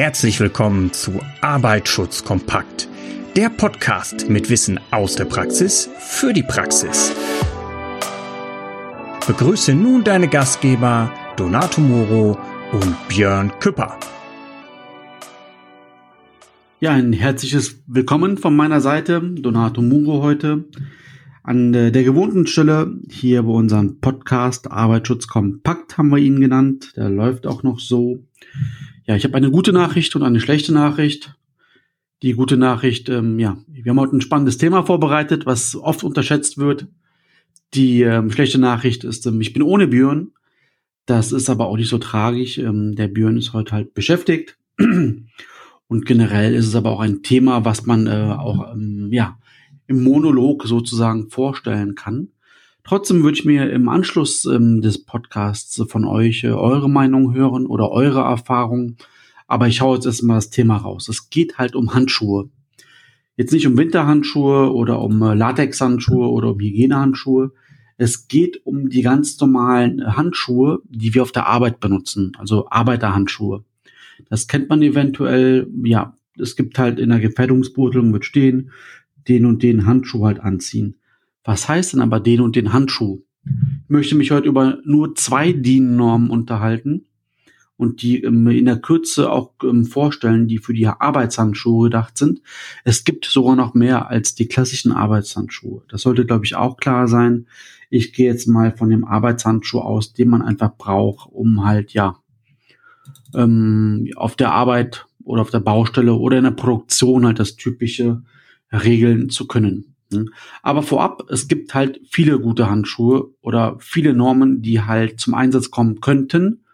Herzlich willkommen zu Arbeitsschutz kompakt, der Podcast mit Wissen aus der Praxis für die Praxis. Begrüße nun deine Gastgeber Donato Moro und Björn Küpper. Ja, ein herzliches Willkommen von meiner Seite, Donato Muro heute. An der gewohnten Stelle hier bei unserem Podcast Arbeitsschutz kompakt haben wir ihn genannt. Der läuft auch noch so. Ja, ich habe eine gute Nachricht und eine schlechte Nachricht. Die gute Nachricht, ähm, ja, wir haben heute ein spannendes Thema vorbereitet, was oft unterschätzt wird. Die ähm, schlechte Nachricht ist, ähm, ich bin ohne Björn. Das ist aber auch nicht so tragisch. Ähm, der Björn ist heute halt beschäftigt. Und generell ist es aber auch ein Thema, was man äh, auch ähm, ja, im Monolog sozusagen vorstellen kann. Trotzdem würde ich mir im Anschluss ähm, des Podcasts von euch äh, eure Meinung hören oder eure Erfahrungen. Aber ich hau jetzt erstmal das Thema raus. Es geht halt um Handschuhe. Jetzt nicht um Winterhandschuhe oder um äh, Latexhandschuhe oder um Hygienehandschuhe. Es geht um die ganz normalen Handschuhe, die wir auf der Arbeit benutzen, also Arbeiterhandschuhe. Das kennt man eventuell, ja, es gibt halt in der Gefährdungsbeurteilung wird stehen, den und den Handschuh halt anziehen. Was heißt denn aber den und den Handschuh? Ich möchte mich heute über nur zwei DIN-Normen unterhalten und die ähm, in der Kürze auch ähm, vorstellen, die für die Arbeitshandschuhe gedacht sind. Es gibt sogar noch mehr als die klassischen Arbeitshandschuhe. Das sollte, glaube ich, auch klar sein. Ich gehe jetzt mal von dem Arbeitshandschuh aus, den man einfach braucht, um halt, ja, ähm, auf der Arbeit oder auf der Baustelle oder in der Produktion halt das typische regeln zu können. Aber vorab, es gibt halt viele gute Handschuhe oder viele Normen, die halt zum Einsatz kommen könnten.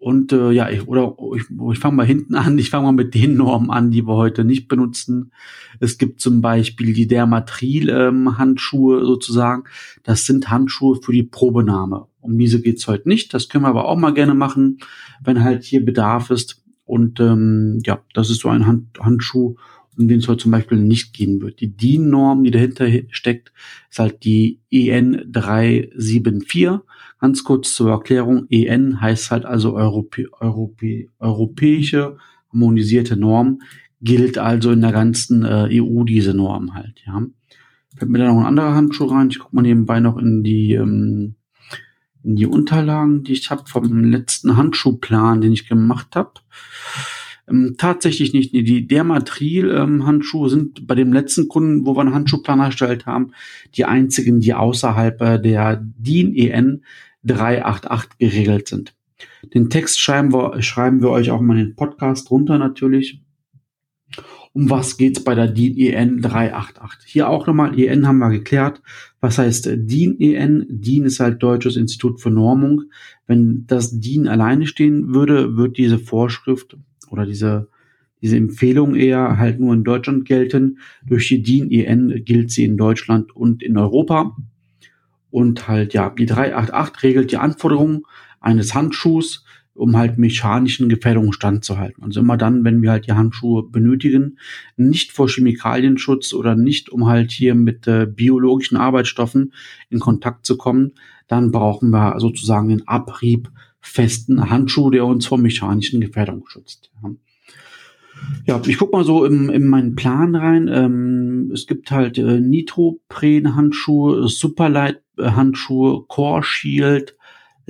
Und äh, ja, ich, oder ich, ich fange mal hinten an, ich fange mal mit den Normen an, die wir heute nicht benutzen. Es gibt zum Beispiel die Dermatril-Handschuhe ähm, sozusagen. Das sind Handschuhe für die Probenahme. Um diese geht's heute nicht. Das können wir aber auch mal gerne machen, wenn halt hier Bedarf ist. Und ähm, ja, das ist so ein Hand Handschuh, um den es heute zum Beispiel nicht gehen wird. Die DIN-Norm, die dahinter steckt, ist halt die EN 374. Ganz kurz zur Erklärung. EN heißt halt also Europä Europä europäische harmonisierte Norm. Gilt also in der ganzen äh, EU diese Norm halt, ja. Fällt mir da noch ein anderer Handschuh rein. Ich gucke mal nebenbei noch in die ähm, in die Unterlagen, die ich habe vom letzten Handschuhplan, den ich gemacht habe. Ähm, tatsächlich nicht. Die Dermatril-Handschuhe ähm, sind bei dem letzten Kunden, wo wir einen Handschuhplan erstellt haben, die einzigen, die außerhalb äh, der DIN EN 388 geregelt sind. Den Text schreiben wir, schreiben wir euch auch mal in den Podcast runter natürlich. Um was geht's bei der DIN EN 388? Hier auch nochmal, EN haben wir geklärt. Was heißt DIN EN? DIN ist halt Deutsches Institut für Normung. Wenn das DIN alleine stehen würde, wird diese Vorschrift oder diese, diese Empfehlung eher halt nur in Deutschland gelten. Durch die DIN EN gilt sie in Deutschland und in Europa. Und halt, ja, die 388 regelt die Anforderungen eines Handschuhs, um halt mechanischen Gefährdungen standzuhalten. Also immer dann, wenn wir halt die Handschuhe benötigen, nicht vor Chemikalienschutz oder nicht, um halt hier mit äh, biologischen Arbeitsstoffen in Kontakt zu kommen, dann brauchen wir sozusagen den Abrieb festen Handschuh, der uns vor mechanischen Gefährdungen schützt. Ja. Ja, ich guck mal so in, in meinen Plan rein. Ähm, es gibt halt äh, Nitropren-Handschuhe, Superlight-Handschuhe, Core Shield,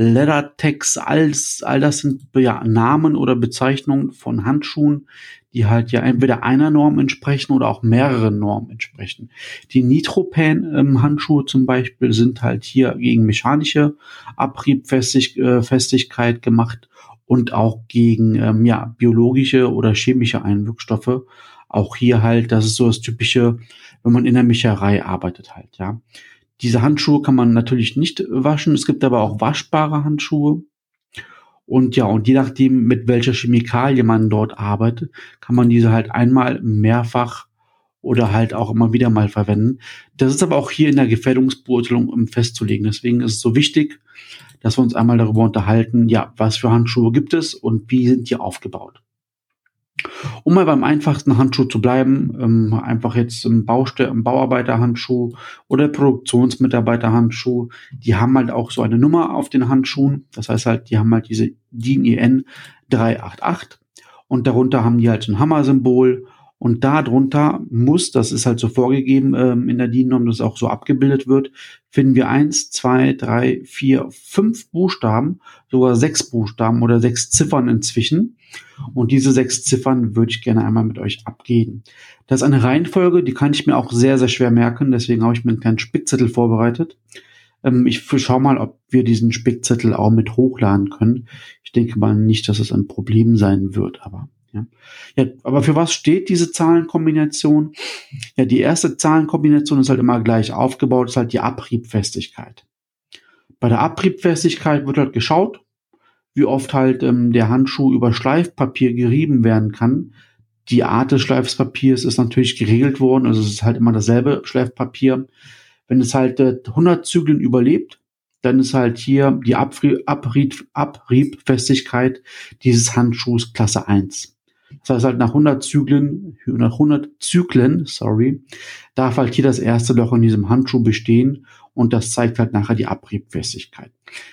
Leathertex, alles, all das sind ja Namen oder Bezeichnungen von Handschuhen, die halt ja entweder einer Norm entsprechen oder auch mehreren Normen entsprechen. Die Nitropan-Handschuhe zum Beispiel sind halt hier gegen mechanische Abriebfestigkeit äh, gemacht und auch gegen ähm, ja, biologische oder chemische Einwirkstoffe. Auch hier halt, das ist so das Typische, wenn man in der Mecherei arbeitet halt, ja. Diese Handschuhe kann man natürlich nicht waschen. Es gibt aber auch waschbare Handschuhe. Und ja, und je nachdem, mit welcher Chemikalie man dort arbeitet, kann man diese halt einmal mehrfach oder halt auch immer wieder mal verwenden. Das ist aber auch hier in der Gefährdungsbeurteilung festzulegen. Deswegen ist es so wichtig, dass wir uns einmal darüber unterhalten, ja, was für Handschuhe gibt es und wie sind die aufgebaut. Um mal beim einfachsten Handschuh zu bleiben, ähm, einfach jetzt im, Baustell im Bauarbeiterhandschuh oder Produktionsmitarbeiterhandschuh, die haben halt auch so eine Nummer auf den Handschuhen. Das heißt halt, die haben halt diese DIN EN 388 und darunter haben die halt so ein Hammer-Symbol und darunter muss, das ist halt so vorgegeben ähm, in der DIN-Norm, dass auch so abgebildet wird, finden wir eins, zwei, drei, vier, fünf Buchstaben, sogar sechs Buchstaben oder sechs Ziffern inzwischen. Und diese sechs Ziffern würde ich gerne einmal mit euch abgehen. Das ist eine Reihenfolge, die kann ich mir auch sehr, sehr schwer merken. Deswegen habe ich mir einen kleinen Spickzettel vorbereitet. Ähm, ich schau mal, ob wir diesen Spickzettel auch mit hochladen können. Ich denke mal nicht, dass es ein Problem sein wird, aber ja. ja, aber für was steht diese Zahlenkombination? Ja, die erste Zahlenkombination ist halt immer gleich aufgebaut, ist halt die Abriebfestigkeit. Bei der Abriebfestigkeit wird halt geschaut, wie oft halt ähm, der Handschuh über Schleifpapier gerieben werden kann. Die Art des Schleifpapiers ist natürlich geregelt worden, also es ist halt immer dasselbe Schleifpapier. Wenn es halt äh, 100 Zügeln überlebt, dann ist halt hier die Abrieb, Abrieb, Abriebfestigkeit dieses Handschuhs Klasse 1. Das heißt halt nach 100 Zyklen, nach 100 Zyklen, sorry, darf halt hier das erste Loch in diesem Handschuh bestehen und das zeigt halt nachher die Abriebfestigkeit.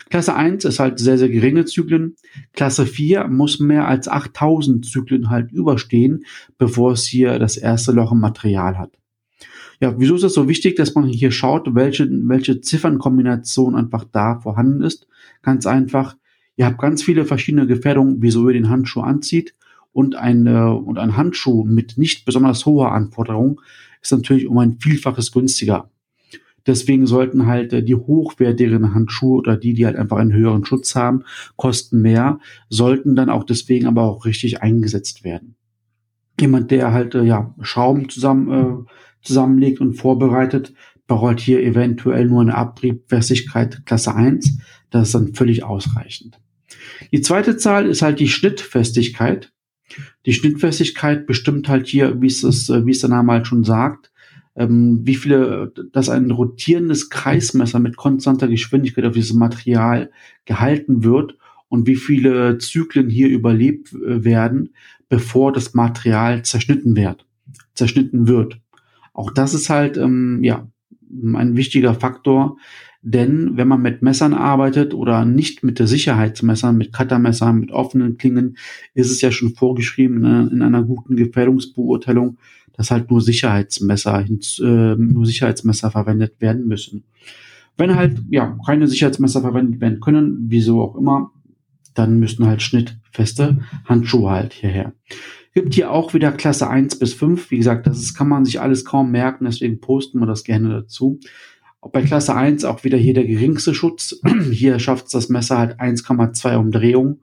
Klasse 1 ist halt sehr, sehr geringe Zyklen. Klasse 4 muss mehr als 8000 Zyklen halt überstehen, bevor es hier das erste Loch im Material hat. Ja, wieso ist das so wichtig, dass man hier schaut, welche, welche Ziffernkombination einfach da vorhanden ist? Ganz einfach, ihr habt ganz viele verschiedene Gefährdungen, wieso ihr den Handschuh anzieht und ein, äh, und ein Handschuh mit nicht besonders hoher Anforderung ist natürlich um ein Vielfaches günstiger. Deswegen sollten halt äh, die hochwertigeren Handschuhe oder die, die halt einfach einen höheren Schutz haben, kosten mehr, sollten dann auch deswegen aber auch richtig eingesetzt werden. Jemand, der halt äh, ja Schrauben zusammen äh, zusammenlegt und vorbereitet, braucht hier eventuell nur eine Abriebfestigkeit Klasse 1. Das ist dann völlig ausreichend. Die zweite Zahl ist halt die Schnittfestigkeit. Die Schnittfestigkeit bestimmt halt hier, wie es, das, äh, wie es der Name halt schon sagt, ähm, wie viele, dass ein rotierendes Kreismesser mit konstanter Geschwindigkeit auf dieses Material gehalten wird und wie viele Zyklen hier überlebt äh, werden, bevor das Material zerschnitten wird. Zerschnitten wird. Auch das ist halt ähm, ja ein wichtiger Faktor, denn wenn man mit Messern arbeitet oder nicht mit der Sicherheitsmessern, mit Cuttermessern, mit offenen Klingen, ist es ja schon vorgeschrieben ne, in einer guten Gefährdungsbeurteilung, dass halt nur Sicherheitsmesser, äh, nur Sicherheitsmesser verwendet werden müssen. Wenn halt ja keine Sicherheitsmesser verwendet werden können, wieso auch immer, dann müssen halt schnittfeste Handschuhe halt hierher. Gibt hier auch wieder Klasse 1 bis 5. Wie gesagt, das ist, kann man sich alles kaum merken, deswegen posten wir das gerne dazu. Auch bei Klasse 1 auch wieder hier der geringste Schutz. Hier schafft das Messer halt 1,2 Umdrehungen.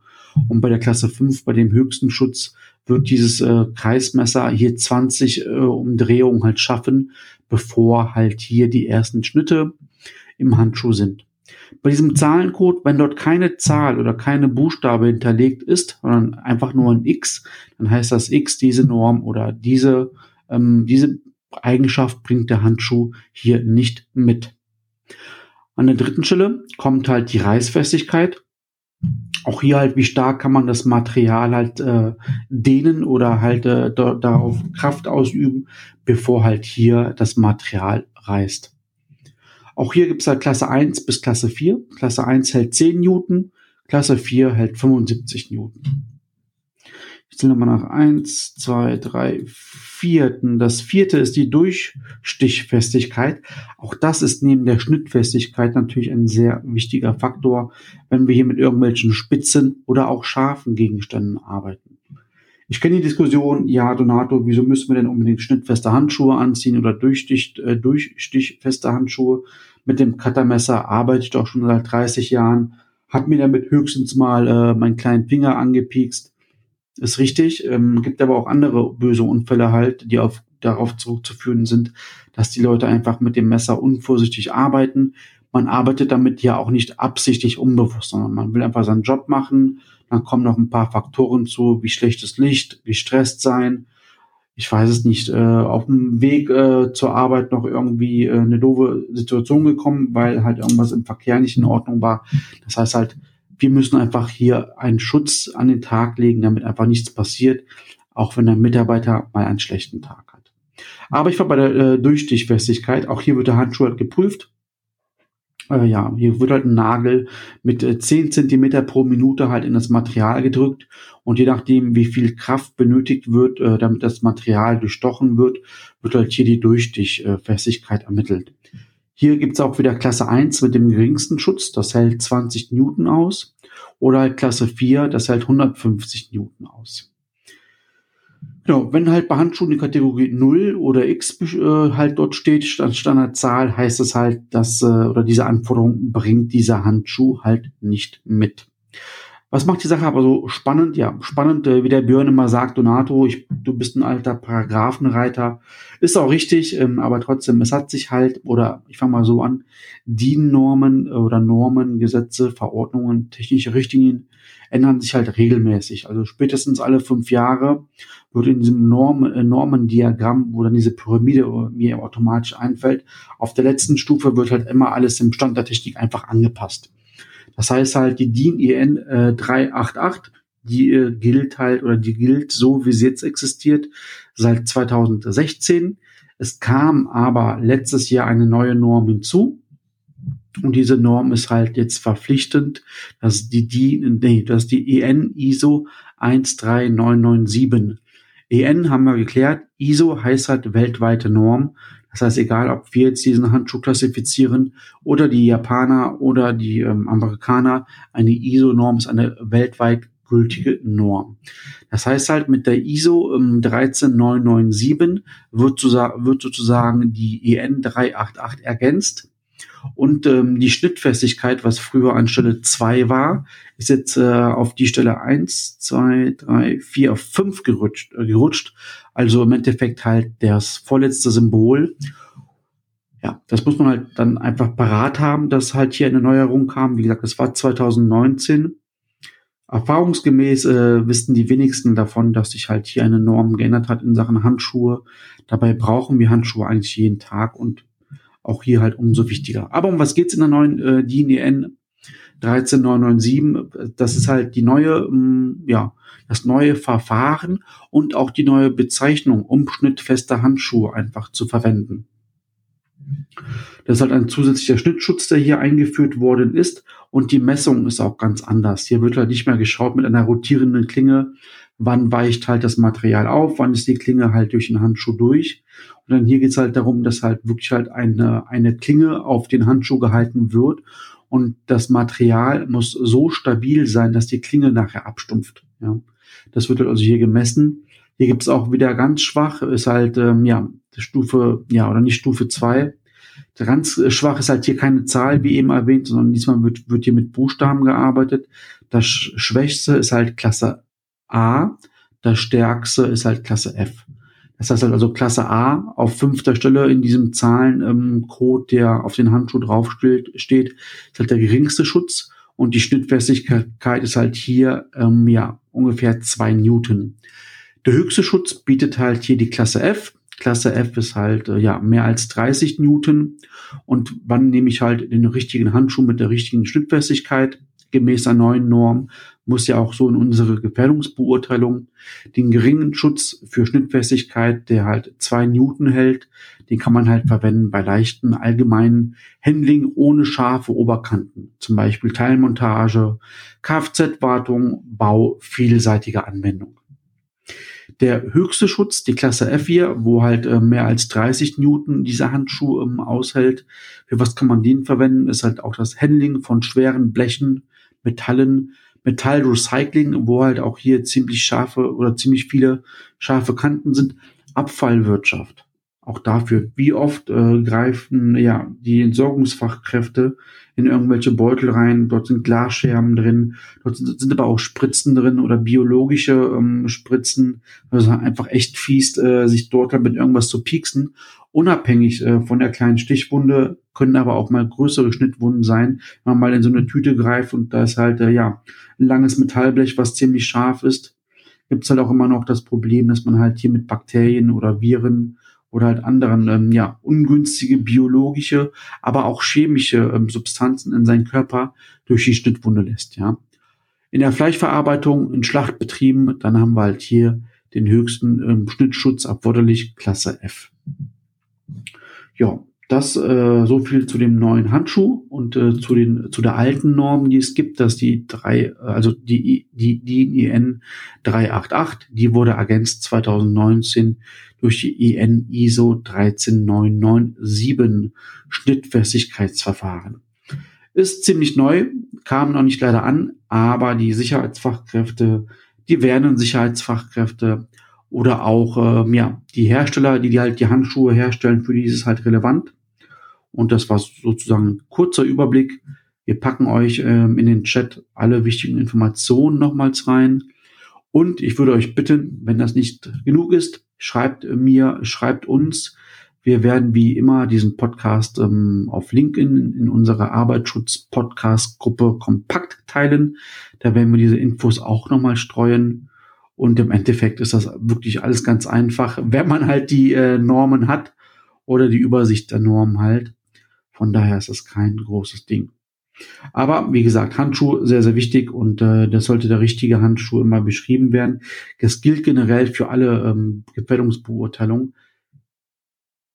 Und bei der Klasse 5, bei dem höchsten Schutz, wird dieses äh, Kreismesser hier 20 äh, Umdrehungen halt schaffen, bevor halt hier die ersten Schnitte im Handschuh sind. Bei diesem Zahlencode, wenn dort keine Zahl oder keine Buchstabe hinterlegt ist, sondern einfach nur ein X, dann heißt das X diese Norm oder diese, ähm, diese Eigenschaft bringt der Handschuh hier nicht mit. An der dritten Stelle kommt halt die Reißfestigkeit. Auch hier halt, wie stark kann man das Material halt äh, dehnen oder halt äh, darauf Kraft ausüben, bevor halt hier das Material reißt. Auch hier gibt es halt Klasse 1 bis Klasse 4. Klasse 1 hält 10 Newton, Klasse 4 hält 75 Newton. Ich zähle nochmal nach eins, zwei, drei, vierten. Das vierte ist die Durchstichfestigkeit. Auch das ist neben der Schnittfestigkeit natürlich ein sehr wichtiger Faktor, wenn wir hier mit irgendwelchen spitzen oder auch scharfen Gegenständen arbeiten. Ich kenne die Diskussion, ja, Donato, wieso müssen wir denn unbedingt schnittfeste Handschuhe anziehen oder durchstich, äh, durchstichfeste Handschuhe? Mit dem Cuttermesser arbeite ich doch schon seit 30 Jahren, hat mir damit höchstens mal äh, meinen kleinen Finger angepiekst ist richtig. Ähm, gibt aber auch andere böse Unfälle halt, die auf, darauf zurückzuführen sind, dass die Leute einfach mit dem Messer unvorsichtig arbeiten. Man arbeitet damit ja auch nicht absichtlich unbewusst, sondern man will einfach seinen Job machen. Dann kommen noch ein paar Faktoren zu, wie schlechtes Licht, gestresst sein. Ich weiß es nicht, äh, auf dem Weg äh, zur Arbeit noch irgendwie äh, eine doofe Situation gekommen, weil halt irgendwas im Verkehr nicht in Ordnung war. Das heißt halt, wir müssen einfach hier einen Schutz an den Tag legen, damit einfach nichts passiert, auch wenn der Mitarbeiter mal einen schlechten Tag hat. Aber ich war bei der äh, Durchstichfestigkeit. Auch hier wird der Handschuh halt geprüft. äh, ja, hier wird halt ein Nagel mit äh, 10 Zentimeter pro Minute halt in das Material gedrückt und je nachdem, wie viel Kraft benötigt wird, äh, damit das Material durchstochen wird, wird halt hier die Durchstichfestigkeit ermittelt. Hier gibt's auch wieder Klasse 1 mit dem geringsten Schutz, das hält 20 Newton aus, oder halt Klasse 4, das hält 150 Newton aus. Genau, wenn halt bei Handschuhen die Kategorie 0 oder X äh, halt dort steht, statt Standardzahl, heißt es halt, dass, äh, oder diese Anforderung bringt dieser Handschuh halt nicht mit. Was macht die Sache aber so spannend? Ja, spannend, äh, wie der Björn immer sagt, Donato, ich, du bist ein alter Paragraphenreiter. Ist auch richtig, ähm, aber trotzdem, es hat sich halt, oder ich fange mal so an, DIN-Normen oder Normen, Gesetze, Verordnungen, technische Richtlinien ändern sich halt regelmäßig. Also spätestens alle fünf Jahre wird in diesem Norm, äh, Normendiagramm, wo dann diese Pyramide mir automatisch einfällt, auf der letzten Stufe wird halt immer alles im Stand der Technik einfach angepasst. Das heißt halt, die DIN EN äh, 388, die äh, gilt halt oder die gilt so, wie sie jetzt existiert, seit 2016. Es kam aber letztes Jahr eine neue Norm hinzu. Und diese Norm ist halt jetzt verpflichtend, dass die DIN, nee, dass die EN ISO 13997. EN haben wir geklärt. ISO heißt halt weltweite Norm. Das heißt, egal, ob wir jetzt diesen Handschuh klassifizieren oder die Japaner oder die ähm, Amerikaner, eine ISO-Norm ist eine weltweit gültige Norm. Das heißt halt, mit der ISO ähm, 13997 wird, wird sozusagen die EN 388 ergänzt. Und ähm, die Schnittfestigkeit, was früher an Stelle 2 war, ist jetzt äh, auf die Stelle 1, 2, 3, 4, 5 gerutscht, äh, gerutscht. Also im Endeffekt halt das vorletzte Symbol. Ja, das muss man halt dann einfach parat haben, dass halt hier eine Neuerung kam. Wie gesagt, das war 2019. Erfahrungsgemäß äh, wissen die wenigsten davon, dass sich halt hier eine Norm geändert hat in Sachen Handschuhe. Dabei brauchen wir Handschuhe eigentlich jeden Tag und auch hier halt umso wichtiger. Aber um was geht's in der neuen äh, DIN EN 13997? Das ist halt die neue, ähm, ja, das neue Verfahren und auch die neue Bezeichnung, um schnittfeste Handschuhe einfach zu verwenden. Das ist halt ein zusätzlicher Schnittschutz, der hier eingeführt worden ist. Und die Messung ist auch ganz anders. Hier wird halt nicht mehr geschaut mit einer rotierenden Klinge, wann weicht halt das Material auf, wann ist die Klinge halt durch den Handschuh durch. Und dann hier geht es halt darum, dass halt wirklich halt eine, eine Klinge auf den Handschuh gehalten wird. Und das Material muss so stabil sein, dass die Klinge nachher abstumpft. Ja. Das wird halt also hier gemessen. Hier gibt es auch wieder ganz schwach, ist halt, ähm, ja, Stufe, ja, oder nicht Stufe zwei. Ganz schwach ist halt hier keine Zahl, wie eben erwähnt, sondern diesmal wird, wird hier mit Buchstaben gearbeitet. Das Schwächste ist halt Klasse A, das Stärkste ist halt Klasse F. Das heißt halt also Klasse A auf fünfter Stelle in diesem Zahlencode, der auf den Handschuh drauf steht, ist halt der geringste Schutz und die Schnittfestigkeit ist halt hier ähm, ja ungefähr zwei Newton. Der höchste Schutz bietet halt hier die Klasse F. Klasse F ist halt äh, ja mehr als 30 Newton. Und wann nehme ich halt den richtigen Handschuh mit der richtigen Schnittfestigkeit? Gemäß der neuen Norm muss ja auch so in unsere Gefährdungsbeurteilung den geringen Schutz für Schnittfestigkeit, der halt zwei Newton hält, den kann man halt verwenden bei leichten allgemeinen Handling ohne scharfe Oberkanten, zum Beispiel Teilmontage, Kfz-Wartung, Bau, vielseitige Anwendung. Der höchste Schutz, die Klasse F4, wo halt äh, mehr als 30 Newton dieser Handschuh ähm, aushält. Für was kann man den verwenden? Ist halt auch das Handling von schweren Blechen, Metallen, Metallrecycling, wo halt auch hier ziemlich scharfe oder ziemlich viele scharfe Kanten sind. Abfallwirtschaft. Auch dafür, wie oft äh, greifen ja die Entsorgungsfachkräfte in irgendwelche Beutel rein. Dort sind Glasscherben drin, dort sind, sind aber auch Spritzen drin oder biologische ähm, Spritzen. Also einfach echt fies, äh, sich dort mit irgendwas zu pieksen. Unabhängig äh, von der kleinen Stichwunde können aber auch mal größere Schnittwunden sein, wenn man mal in so eine Tüte greift und da ist halt äh, ja ein langes Metallblech, was ziemlich scharf ist. Gibt es halt auch immer noch das Problem, dass man halt hier mit Bakterien oder Viren oder halt anderen ähm, ja ungünstige biologische, aber auch chemische ähm, Substanzen in seinen Körper durch die Schnittwunde lässt. Ja, in der Fleischverarbeitung, in Schlachtbetrieben, dann haben wir halt hier den höchsten ähm, Schnittschutz erforderlich, Klasse F. Ja, Das äh, so viel zu dem neuen Handschuh und äh, zu den zu der alten Norm, die es gibt, dass die drei, also die die die IN 388, die wurde ergänzt 2019 durch die IN ISO 13997 Schnittfestigkeitsverfahren. Ist ziemlich neu, kam noch nicht leider an, aber die Sicherheitsfachkräfte, die werden Sicherheitsfachkräfte oder auch äh, ja, die Hersteller, die, die halt die Handschuhe herstellen, für die ist es halt relevant. Und das war sozusagen ein kurzer Überblick. Wir packen euch ähm, in den Chat alle wichtigen Informationen nochmals rein. Und ich würde euch bitten, wenn das nicht genug ist, schreibt mir, schreibt uns. Wir werden wie immer diesen Podcast ähm, auf LinkedIn in unserer Arbeitsschutz-Podcast-Gruppe kompakt teilen. Da werden wir diese Infos auch nochmal streuen. Und im Endeffekt ist das wirklich alles ganz einfach, wenn man halt die äh, Normen hat oder die Übersicht der Normen halt. Von daher ist das kein großes Ding. Aber wie gesagt, Handschuh sehr, sehr wichtig und äh, das sollte der richtige Handschuh immer beschrieben werden. Das gilt generell für alle ähm, Gefährdungsbeurteilungen.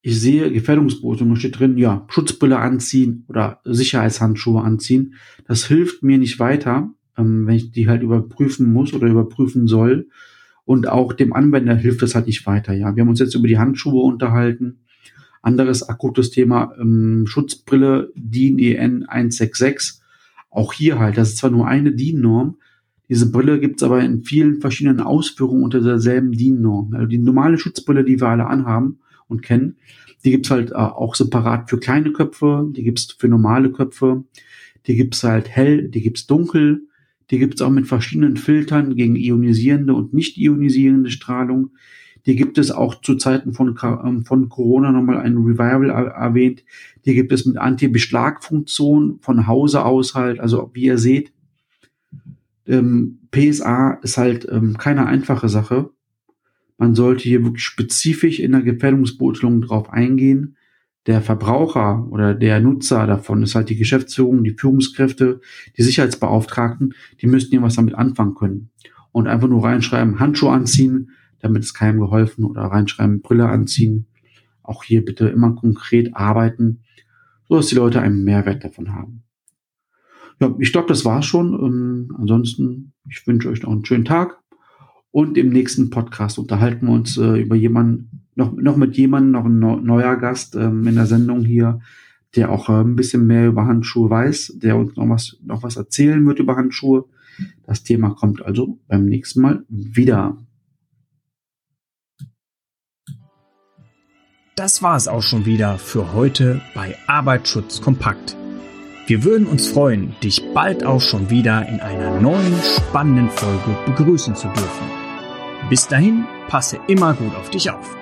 Ich sehe Gefährdungsbeurteilung steht drin, ja, Schutzbrille anziehen oder Sicherheitshandschuhe anziehen. Das hilft mir nicht weiter, ähm, wenn ich die halt überprüfen muss oder überprüfen soll. Und auch dem Anwender hilft das halt nicht weiter. Ja, wir haben uns jetzt über die Handschuhe unterhalten. Anderes akutes Thema, ähm, Schutzbrille DIN EN 166. Auch hier halt, das ist zwar nur eine DIN-Norm, diese Brille gibt's aber in vielen verschiedenen Ausführungen unter derselben DIN-Norm. Also die normale Schutzbrille, die wir alle anhaben und kennen, die gibt's halt äh, auch separat für kleine Köpfe, die gibt's für normale Köpfe, die gibt's halt hell, die gibt's dunkel, die gibt's auch mit verschiedenen Filtern gegen ionisierende und nicht ionisierende Strahlung. Die gibt es auch zu Zeiten von, ähm, von Corona nochmal ein Revival erwähnt. Die gibt es mit Anti-Beschlag-Funktion von Hause aus halt. Also wie ihr seht, ähm, PSA ist halt ähm, keine einfache Sache. Man sollte hier wirklich spezifisch in der Gefährdungsbeurteilung drauf eingehen. Der Verbraucher oder der Nutzer davon ist halt die Geschäftsführung, die Führungskräfte, die Sicherheitsbeauftragten, die müssten hier was damit anfangen können. Und einfach nur reinschreiben, Handschuhe anziehen, damit ist keinem geholfen oder reinschreiben, Brille anziehen. Auch hier bitte immer konkret arbeiten, so dass die Leute einen Mehrwert davon haben. Ja, ich glaube, das war's schon. Ähm, ansonsten, ich wünsche euch noch einen schönen Tag. Und im nächsten Podcast unterhalten wir uns äh, über jemanden, noch, noch mit jemandem, noch ein neuer Gast ähm, in der Sendung hier, der auch äh, ein bisschen mehr über Handschuhe weiß, der uns noch was, noch was erzählen wird über Handschuhe. Das Thema kommt also beim nächsten Mal wieder. Das war es auch schon wieder für heute bei Arbeitsschutz kompakt. Wir würden uns freuen, dich bald auch schon wieder in einer neuen spannenden Folge begrüßen zu dürfen. Bis dahin, passe immer gut auf dich auf.